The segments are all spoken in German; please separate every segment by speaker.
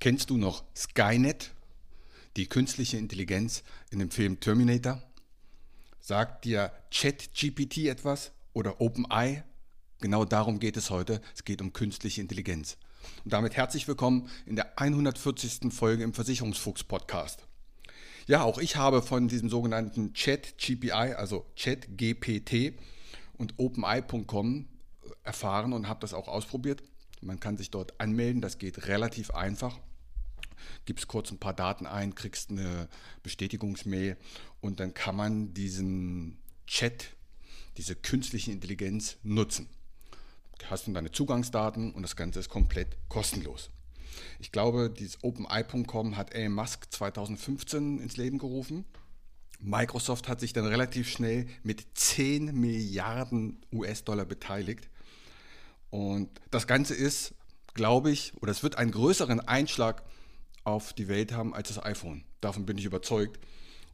Speaker 1: Kennst du noch Skynet, die künstliche Intelligenz in dem Film Terminator? Sagt dir ChatGPT etwas oder OpenEye? Genau darum geht es heute. Es geht um künstliche Intelligenz. Und damit herzlich willkommen in der 140. Folge im Versicherungsfuchs Podcast. Ja, auch ich habe von diesem sogenannten ChatGPI, also ChatGPT und OpenEye.com erfahren und habe das auch ausprobiert. Man kann sich dort anmelden, das geht relativ einfach gibst kurz ein paar Daten ein, kriegst eine Bestätigungsmail und dann kann man diesen Chat, diese künstliche Intelligenz nutzen. Hast du deine Zugangsdaten und das Ganze ist komplett kostenlos. Ich glaube, dieses OpenEye.com hat Elon Musk 2015 ins Leben gerufen. Microsoft hat sich dann relativ schnell mit 10 Milliarden US-Dollar beteiligt. Und das Ganze ist, glaube ich, oder es wird einen größeren Einschlag auf die Welt haben als das iPhone. Davon bin ich überzeugt.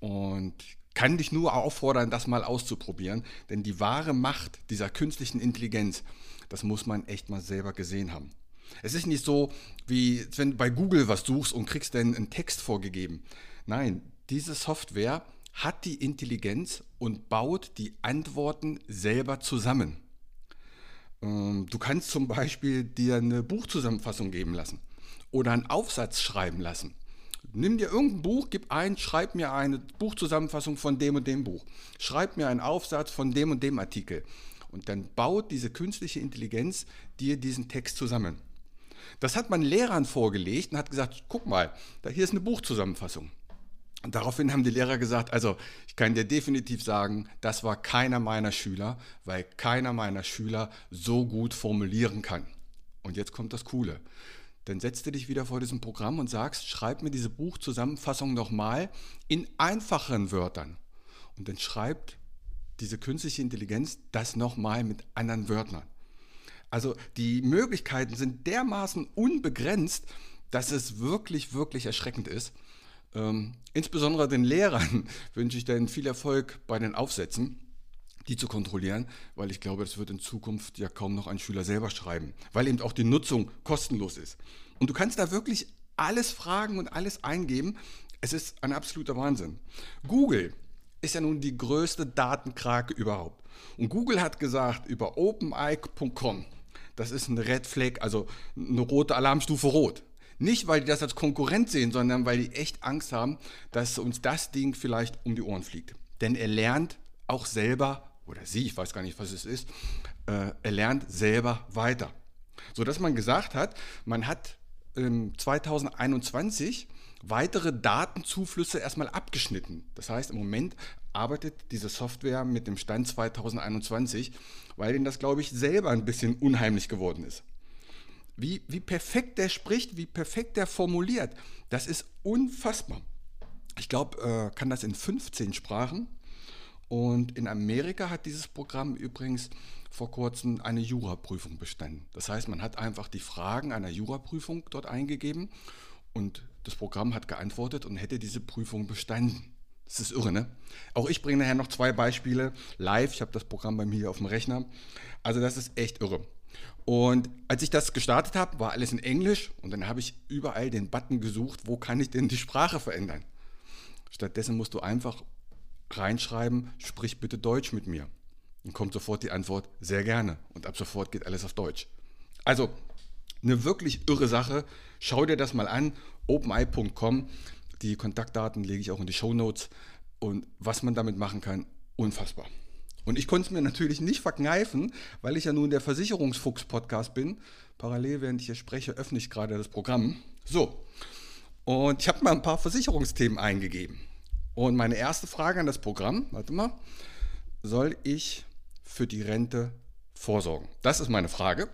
Speaker 1: Und kann dich nur auffordern, das mal auszuprobieren. Denn die wahre Macht dieser künstlichen Intelligenz, das muss man echt mal selber gesehen haben. Es ist nicht so, wie wenn du bei Google was suchst und kriegst dann einen Text vorgegeben. Nein, diese Software hat die Intelligenz und baut die Antworten selber zusammen. Ähm, du kannst zum Beispiel dir eine Buchzusammenfassung geben lassen oder einen Aufsatz schreiben lassen. Nimm dir irgendein Buch, gib ein, schreib mir eine Buchzusammenfassung von dem und dem Buch. Schreib mir einen Aufsatz von dem und dem Artikel. Und dann baut diese künstliche Intelligenz dir diesen Text zusammen. Das hat man Lehrern vorgelegt und hat gesagt, guck mal, da hier ist eine Buchzusammenfassung. Und daraufhin haben die Lehrer gesagt, also ich kann dir definitiv sagen, das war keiner meiner Schüler, weil keiner meiner Schüler so gut formulieren kann. Und jetzt kommt das Coole dann setzt du dich wieder vor diesem Programm und sagst, schreib mir diese Buchzusammenfassung nochmal in einfacheren Wörtern. Und dann schreibt diese künstliche Intelligenz das nochmal mit anderen Wörtern. Also die Möglichkeiten sind dermaßen unbegrenzt, dass es wirklich, wirklich erschreckend ist. Ähm, insbesondere den Lehrern wünsche ich dann viel Erfolg bei den Aufsätzen die zu kontrollieren, weil ich glaube, das wird in Zukunft ja kaum noch ein Schüler selber schreiben, weil eben auch die Nutzung kostenlos ist. Und du kannst da wirklich alles fragen und alles eingeben. Es ist ein absoluter Wahnsinn. Google ist ja nun die größte Datenkrake überhaupt. Und Google hat gesagt über OpenEye.com, das ist ein Red Flag, also eine rote Alarmstufe rot. Nicht, weil die das als Konkurrent sehen, sondern weil die echt Angst haben, dass uns das Ding vielleicht um die Ohren fliegt. Denn er lernt auch selber oder sie, ich weiß gar nicht, was es ist, äh, er lernt selber weiter. So dass man gesagt hat, man hat ähm, 2021 weitere Datenzuflüsse erstmal abgeschnitten. Das heißt, im Moment arbeitet diese Software mit dem Stand 2021, weil ihnen das, glaube ich, selber ein bisschen unheimlich geworden ist. Wie, wie perfekt der spricht, wie perfekt der formuliert, das ist unfassbar. Ich glaube, äh, kann das in 15 Sprachen. Und in Amerika hat dieses Programm übrigens vor kurzem eine Juraprüfung bestanden. Das heißt, man hat einfach die Fragen einer Juraprüfung dort eingegeben und das Programm hat geantwortet und hätte diese Prüfung bestanden. Das ist irre, ne? Auch ich bringe nachher noch zwei Beispiele live. Ich habe das Programm bei mir hier auf dem Rechner. Also das ist echt irre. Und als ich das gestartet habe, war alles in Englisch und dann habe ich überall den Button gesucht, wo kann ich denn die Sprache verändern. Stattdessen musst du einfach reinschreiben, sprich bitte Deutsch mit mir. Dann kommt sofort die Antwort, sehr gerne. Und ab sofort geht alles auf Deutsch. Also, eine wirklich irre Sache. Schau dir das mal an, openeye.com. Die Kontaktdaten lege ich auch in die Show Notes. Und was man damit machen kann, unfassbar. Und ich konnte es mir natürlich nicht verkneifen, weil ich ja nun der Versicherungsfuchs-Podcast bin. Parallel, während ich hier spreche, öffne ich gerade das Programm. So, und ich habe mal ein paar Versicherungsthemen eingegeben. Und meine erste Frage an das Programm, warte mal, soll ich für die Rente vorsorgen? Das ist meine Frage.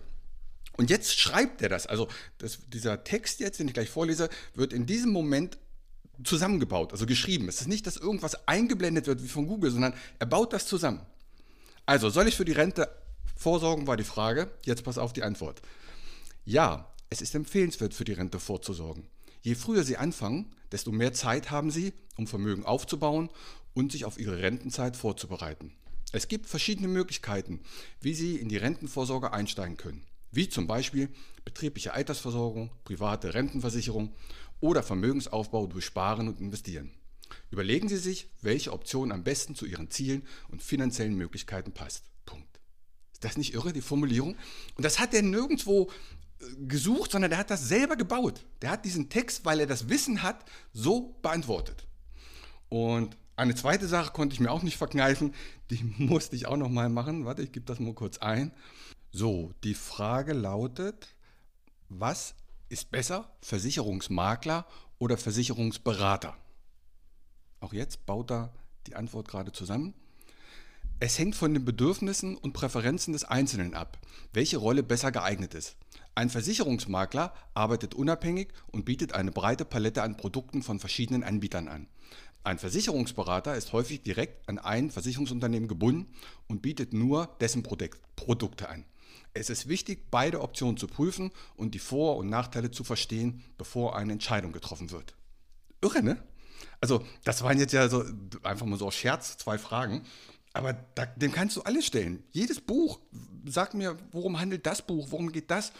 Speaker 1: Und jetzt schreibt er das. Also das, dieser Text jetzt, den ich gleich vorlese, wird in diesem Moment zusammengebaut, also geschrieben. Es ist nicht, dass irgendwas eingeblendet wird wie von Google, sondern er baut das zusammen. Also, soll ich für die Rente vorsorgen, war die Frage. Jetzt pass auf die Antwort. Ja, es ist empfehlenswert, für die Rente vorzusorgen. Je früher Sie anfangen, desto mehr Zeit haben Sie, um Vermögen aufzubauen und sich auf Ihre Rentenzeit vorzubereiten. Es gibt verschiedene Möglichkeiten, wie Sie in die Rentenvorsorge einsteigen können, wie zum Beispiel betriebliche Altersversorgung, private Rentenversicherung oder Vermögensaufbau durch Sparen und Investieren. Überlegen Sie sich, welche Option am besten zu Ihren Zielen und finanziellen Möglichkeiten passt. Punkt. Ist das nicht irre, die Formulierung? Und das hat er nirgendwo gesucht, sondern der hat das selber gebaut. Der hat diesen Text, weil er das Wissen hat, so beantwortet. Und eine zweite Sache konnte ich mir auch nicht verkneifen, die musste ich auch noch mal machen. Warte, ich gebe das mal kurz ein. So, die Frage lautet, was ist besser, Versicherungsmakler oder Versicherungsberater? Auch jetzt baut er die Antwort gerade zusammen. Es hängt von den Bedürfnissen und Präferenzen des Einzelnen ab, welche Rolle besser geeignet ist. Ein Versicherungsmakler arbeitet unabhängig und bietet eine breite Palette an Produkten von verschiedenen Anbietern an. Ein Versicherungsberater ist häufig direkt an ein Versicherungsunternehmen gebunden und bietet nur dessen Produkte an. Es ist wichtig, beide Optionen zu prüfen und die Vor- und Nachteile zu verstehen, bevor eine Entscheidung getroffen wird. Irre, ne? Also, das waren jetzt ja so einfach mal so aus Scherz zwei Fragen. Aber da, dem kannst du alles stellen. Jedes Buch, sag mir, worum handelt das Buch, worum geht das?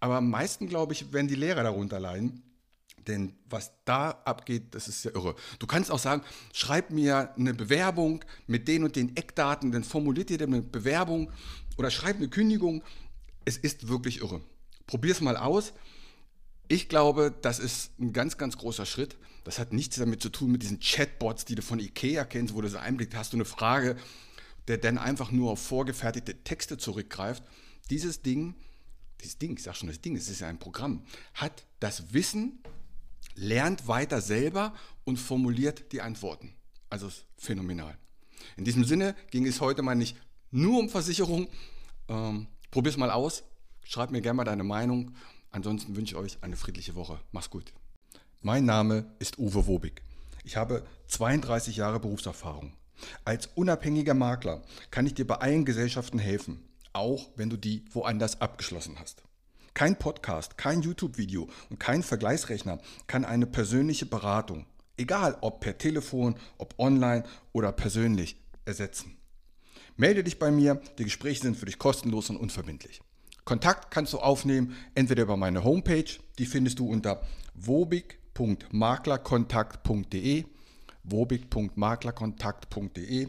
Speaker 1: Aber am meisten, glaube ich, werden die Lehrer darunter leiden. Denn was da abgeht, das ist ja irre. Du kannst auch sagen, schreib mir eine Bewerbung mit den und den Eckdaten, dann formuliert dir eine Bewerbung oder schreib eine Kündigung. Es ist wirklich irre. Probier es mal aus. Ich glaube, das ist ein ganz, ganz großer Schritt. Das hat nichts damit zu tun mit diesen Chatbots, die du von Ikea kennst, wo du so einblickst, hast du eine Frage, der dann einfach nur auf vorgefertigte Texte zurückgreift. Dieses Ding, dieses Ding, ich sag schon das Ding, es ist ja ein Programm, hat das Wissen, lernt weiter selber und formuliert die Antworten. Also ist phänomenal. In diesem Sinne ging es heute mal nicht nur um Versicherung. Ähm, Probier es mal aus. Schreib mir gerne mal deine Meinung. Ansonsten wünsche ich euch eine friedliche Woche. Mach's gut. Mein Name ist Uwe Wobig. Ich habe 32 Jahre Berufserfahrung. Als unabhängiger Makler kann ich dir bei allen Gesellschaften helfen, auch wenn du die woanders abgeschlossen hast. Kein Podcast, kein YouTube-Video und kein Vergleichsrechner kann eine persönliche Beratung, egal ob per Telefon, ob online oder persönlich, ersetzen. Melde dich bei mir, die Gespräche sind für dich kostenlos und unverbindlich. Kontakt kannst du aufnehmen, entweder über meine Homepage, die findest du unter wobig.maklerkontakt.de, wobig.maklerkontakt.de,